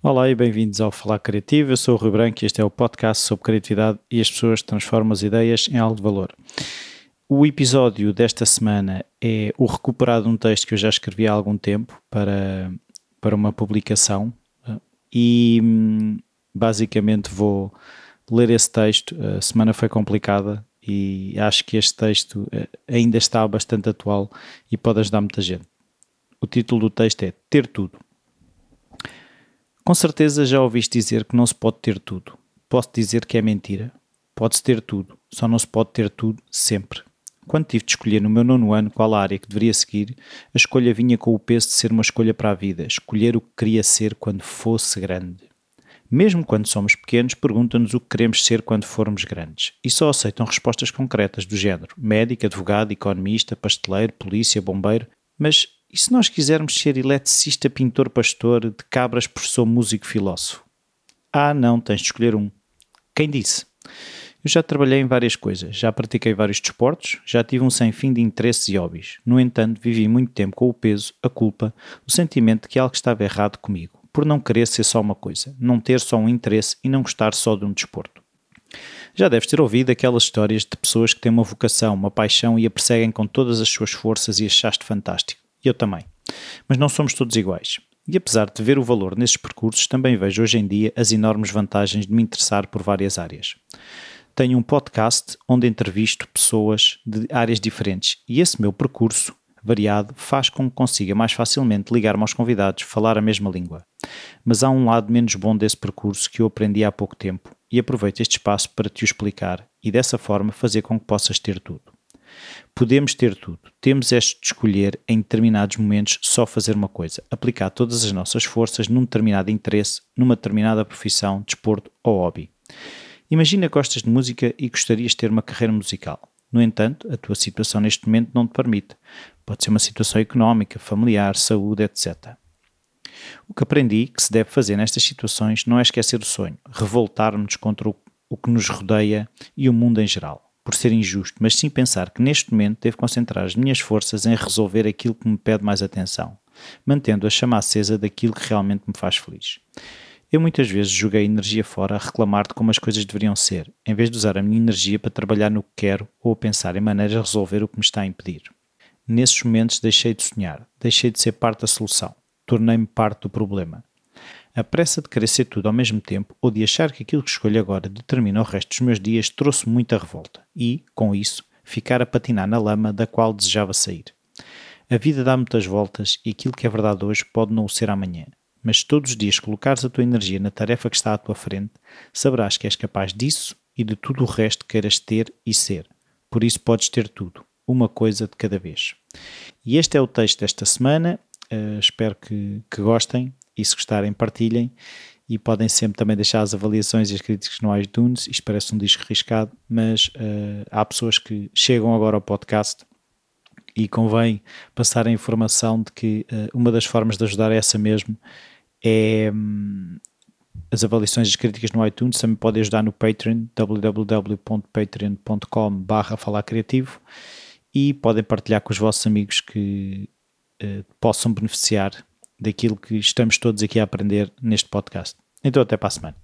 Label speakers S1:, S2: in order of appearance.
S1: Olá e bem-vindos ao Falar Criativo. Eu sou o Rui Branco e este é o podcast sobre criatividade e as pessoas transformam as ideias em algo de valor. O episódio desta semana é o recuperado de um texto que eu já escrevi há algum tempo para, para uma publicação e basicamente vou ler esse texto. A semana foi complicada e acho que este texto eh, ainda está bastante atual e pode ajudar muita gente. O título do texto é Ter Tudo. Com certeza já ouviste dizer que não se pode ter tudo. Posso dizer que é mentira. Pode-se ter tudo, só não se pode ter tudo sempre. Quando tive de escolher no meu nono ano qual a área que deveria seguir, a escolha vinha com o peso de ser uma escolha para a vida, escolher o que queria ser quando fosse grande. Mesmo quando somos pequenos, perguntam-nos o que queremos ser quando formos grandes. E só aceitam respostas concretas do género médico, advogado, economista, pasteleiro, polícia, bombeiro. Mas e se nós quisermos ser eletricista, pintor, pastor, de cabras, professor, músico, filósofo? Ah, não, tens de escolher um. Quem disse? Eu já trabalhei em várias coisas, já pratiquei vários desportos, já tive um sem fim de interesses e hobbies. No entanto, vivi muito tempo com o peso, a culpa, o sentimento de que algo estava errado comigo por não querer ser só uma coisa, não ter só um interesse e não gostar só de um desporto. Já deves ter ouvido aquelas histórias de pessoas que têm uma vocação, uma paixão e a perseguem com todas as suas forças e achaste fantástico. Eu também. Mas não somos todos iguais. E apesar de ver o valor nesses percursos, também vejo hoje em dia as enormes vantagens de me interessar por várias áreas. Tenho um podcast onde entrevisto pessoas de áreas diferentes e esse meu percurso variado faz com que consiga mais facilmente ligar-me aos convidados, falar a mesma língua. Mas há um lado menos bom desse percurso que eu aprendi há pouco tempo e aproveito este espaço para te o explicar e dessa forma fazer com que possas ter tudo. Podemos ter tudo, temos este de escolher em determinados momentos só fazer uma coisa, aplicar todas as nossas forças num determinado interesse, numa determinada profissão, desporto ou hobby. Imagina que gostas de música e gostarias de ter uma carreira musical. No entanto, a tua situação neste momento não te permite. Pode ser uma situação económica, familiar, saúde, etc. O que aprendi que se deve fazer nestas situações não é esquecer o sonho, revoltar-nos contra o que nos rodeia e o mundo em geral, por ser injusto, mas sim pensar que neste momento devo concentrar as minhas forças em resolver aquilo que me pede mais atenção, mantendo a chama acesa daquilo que realmente me faz feliz. Eu muitas vezes joguei energia fora a reclamar de como as coisas deveriam ser, em vez de usar a minha energia para trabalhar no que quero ou a pensar em maneiras de resolver o que me está a impedir. Nesses momentos deixei de sonhar, deixei de ser parte da solução, tornei-me parte do problema. A pressa de querer ser tudo ao mesmo tempo ou de achar que aquilo que escolho agora determina o resto dos meus dias trouxe muita revolta e, com isso, ficar a patinar na lama da qual desejava sair. A vida dá muitas voltas e aquilo que é verdade hoje pode não o ser amanhã mas todos os dias colocares a tua energia na tarefa que está à tua frente, saberás que és capaz disso e de tudo o resto que queiras ter e ser. Por isso podes ter tudo, uma coisa de cada vez. E este é o texto desta semana. Uh, espero que, que gostem e se gostarem, partilhem. E podem sempre também deixar as avaliações e as críticas no iTunes. Isto parece um disco arriscado, mas uh, há pessoas que chegam agora ao podcast e convém passar a informação de que uh, uma das formas de ajudar é essa mesmo, é um, as avaliações e as críticas no iTunes, também podem ajudar no Patreon, www.patreon.com barra falar criativo e podem partilhar com os vossos amigos que uh, possam beneficiar daquilo que estamos todos aqui a aprender neste podcast. Então até para a semana.